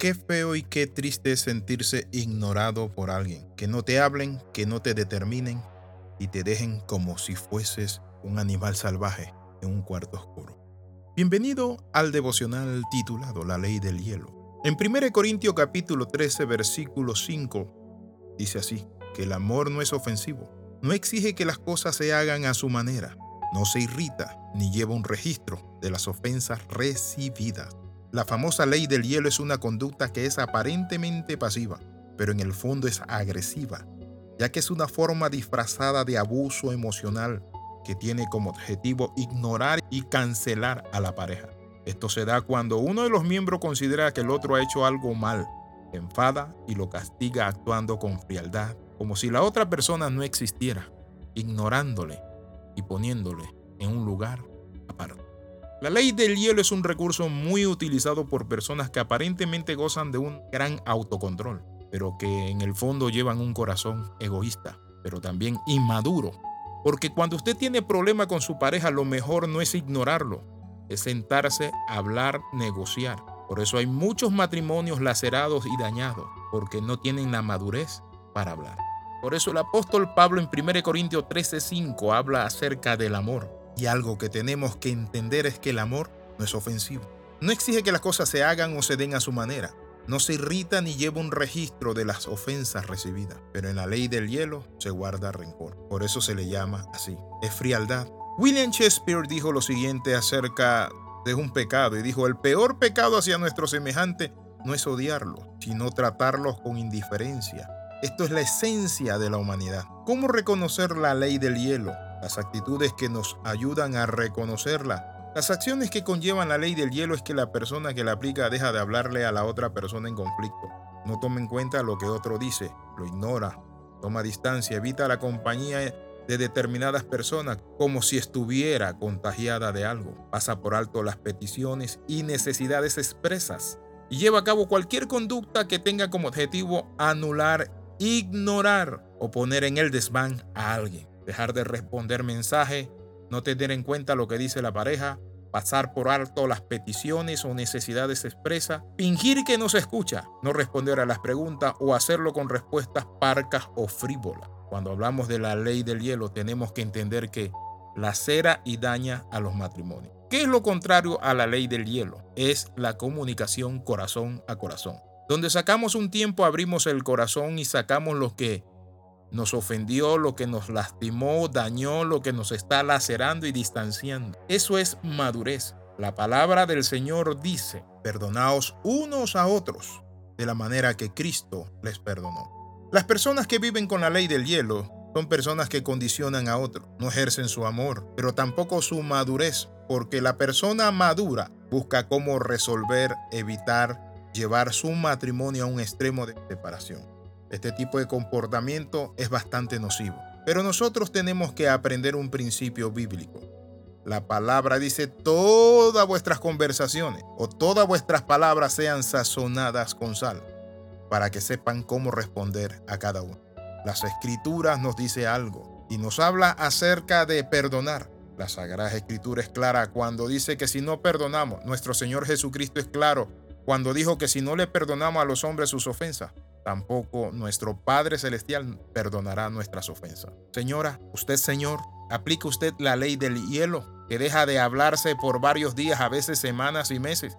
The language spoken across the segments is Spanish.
Qué feo y qué triste es sentirse ignorado por alguien. Que no te hablen, que no te determinen y te dejen como si fueses un animal salvaje en un cuarto oscuro. Bienvenido al devocional titulado La ley del hielo. En 1 Corintios capítulo 13 versículo 5 dice así, que el amor no es ofensivo, no exige que las cosas se hagan a su manera, no se irrita ni lleva un registro de las ofensas recibidas. La famosa ley del hielo es una conducta que es aparentemente pasiva, pero en el fondo es agresiva, ya que es una forma disfrazada de abuso emocional que tiene como objetivo ignorar y cancelar a la pareja. Esto se da cuando uno de los miembros considera que el otro ha hecho algo mal, enfada y lo castiga actuando con frialdad, como si la otra persona no existiera, ignorándole y poniéndole en un lugar aparte. La ley del hielo es un recurso muy utilizado por personas que aparentemente gozan de un gran autocontrol, pero que en el fondo llevan un corazón egoísta, pero también inmaduro. Porque cuando usted tiene problema con su pareja, lo mejor no es ignorarlo, es sentarse, hablar, negociar. Por eso hay muchos matrimonios lacerados y dañados, porque no tienen la madurez para hablar. Por eso el apóstol Pablo en 1 Corintios 13:5 habla acerca del amor. Y algo que tenemos que entender es que el amor no es ofensivo. No exige que las cosas se hagan o se den a su manera. No se irrita ni lleva un registro de las ofensas recibidas. Pero en la ley del hielo se guarda rencor. Por eso se le llama así. Es frialdad, William Shakespeare dijo lo siguiente acerca de un pecado y dijo, el peor pecado hacia nuestro semejante no es odiarlo, sino tratarlos con indiferencia. Esto es la esencia de la humanidad. ¿Cómo reconocer la ley del hielo? Las actitudes que nos ayudan a reconocerla. Las acciones que conllevan la ley del hielo es que la persona que la aplica deja de hablarle a la otra persona en conflicto. No toma en cuenta lo que otro dice, lo ignora, toma distancia, evita la compañía de determinadas personas como si estuviera contagiada de algo. Pasa por alto las peticiones y necesidades expresas y lleva a cabo cualquier conducta que tenga como objetivo anular, ignorar o poner en el desván a alguien. Dejar de responder mensaje, no tener en cuenta lo que dice la pareja, pasar por alto las peticiones o necesidades expresas, fingir que no se escucha, no responder a las preguntas o hacerlo con respuestas parcas o frívolas. Cuando hablamos de la ley del hielo, tenemos que entender que lacera y daña a los matrimonios. ¿Qué es lo contrario a la ley del hielo? Es la comunicación corazón a corazón. Donde sacamos un tiempo, abrimos el corazón y sacamos lo que nos ofendió, lo que nos lastimó, dañó, lo que nos está lacerando y distanciando. Eso es madurez. La palabra del Señor dice, perdonaos unos a otros de la manera que Cristo les perdonó. Las personas que viven con la ley del hielo son personas que condicionan a otros, no ejercen su amor, pero tampoco su madurez, porque la persona madura busca cómo resolver, evitar, llevar su matrimonio a un extremo de separación. Este tipo de comportamiento es bastante nocivo, pero nosotros tenemos que aprender un principio bíblico. La palabra dice, todas vuestras conversaciones o todas vuestras palabras sean sazonadas con sal para que sepan cómo responder a cada uno. Las escrituras nos dice algo y nos habla acerca de perdonar. La Sagrada Escritura es clara cuando dice que si no perdonamos, nuestro Señor Jesucristo es claro cuando dijo que si no le perdonamos a los hombres sus ofensas, tampoco nuestro Padre Celestial perdonará nuestras ofensas. Señora, usted Señor, aplica usted la ley del hielo, que deja de hablarse por varios días, a veces semanas y meses.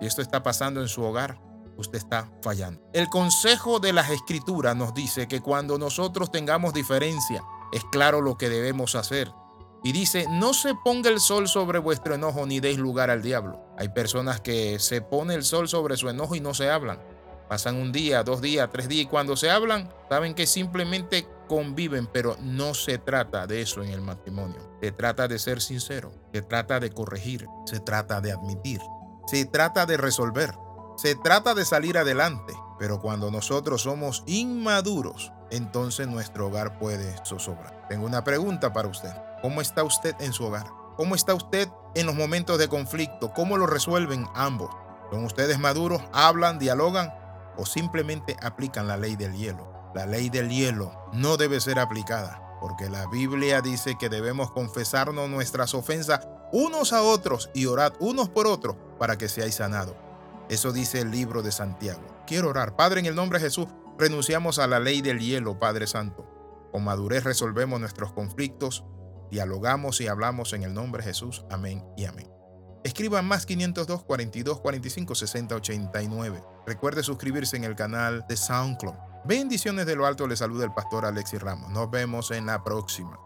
Y esto está pasando en su hogar usted está fallando. El consejo de las escrituras nos dice que cuando nosotros tengamos diferencia, es claro lo que debemos hacer. Y dice, no se ponga el sol sobre vuestro enojo ni deis lugar al diablo. Hay personas que se pone el sol sobre su enojo y no se hablan. Pasan un día, dos días, tres días y cuando se hablan, saben que simplemente conviven, pero no se trata de eso en el matrimonio. Se trata de ser sincero, se trata de corregir, se trata de admitir, se trata de resolver. Se trata de salir adelante, pero cuando nosotros somos inmaduros, entonces nuestro hogar puede zozobrar. Tengo una pregunta para usted. ¿Cómo está usted en su hogar? ¿Cómo está usted en los momentos de conflicto? ¿Cómo lo resuelven ambos? ¿Son ustedes maduros? ¿Hablan? ¿Dialogan? ¿O simplemente aplican la ley del hielo? La ley del hielo no debe ser aplicada porque la Biblia dice que debemos confesarnos nuestras ofensas unos a otros y orar unos por otros para que seáis sanados. Eso dice el libro de Santiago. Quiero orar. Padre, en el nombre de Jesús, renunciamos a la ley del hielo, Padre Santo. Con madurez resolvemos nuestros conflictos, dialogamos y hablamos en el nombre de Jesús. Amén y amén. Escriba más 502 42 45 60 89. Recuerde suscribirse en el canal de SoundCloud. Bendiciones de lo alto, le saluda el pastor Alexis Ramos. Nos vemos en la próxima.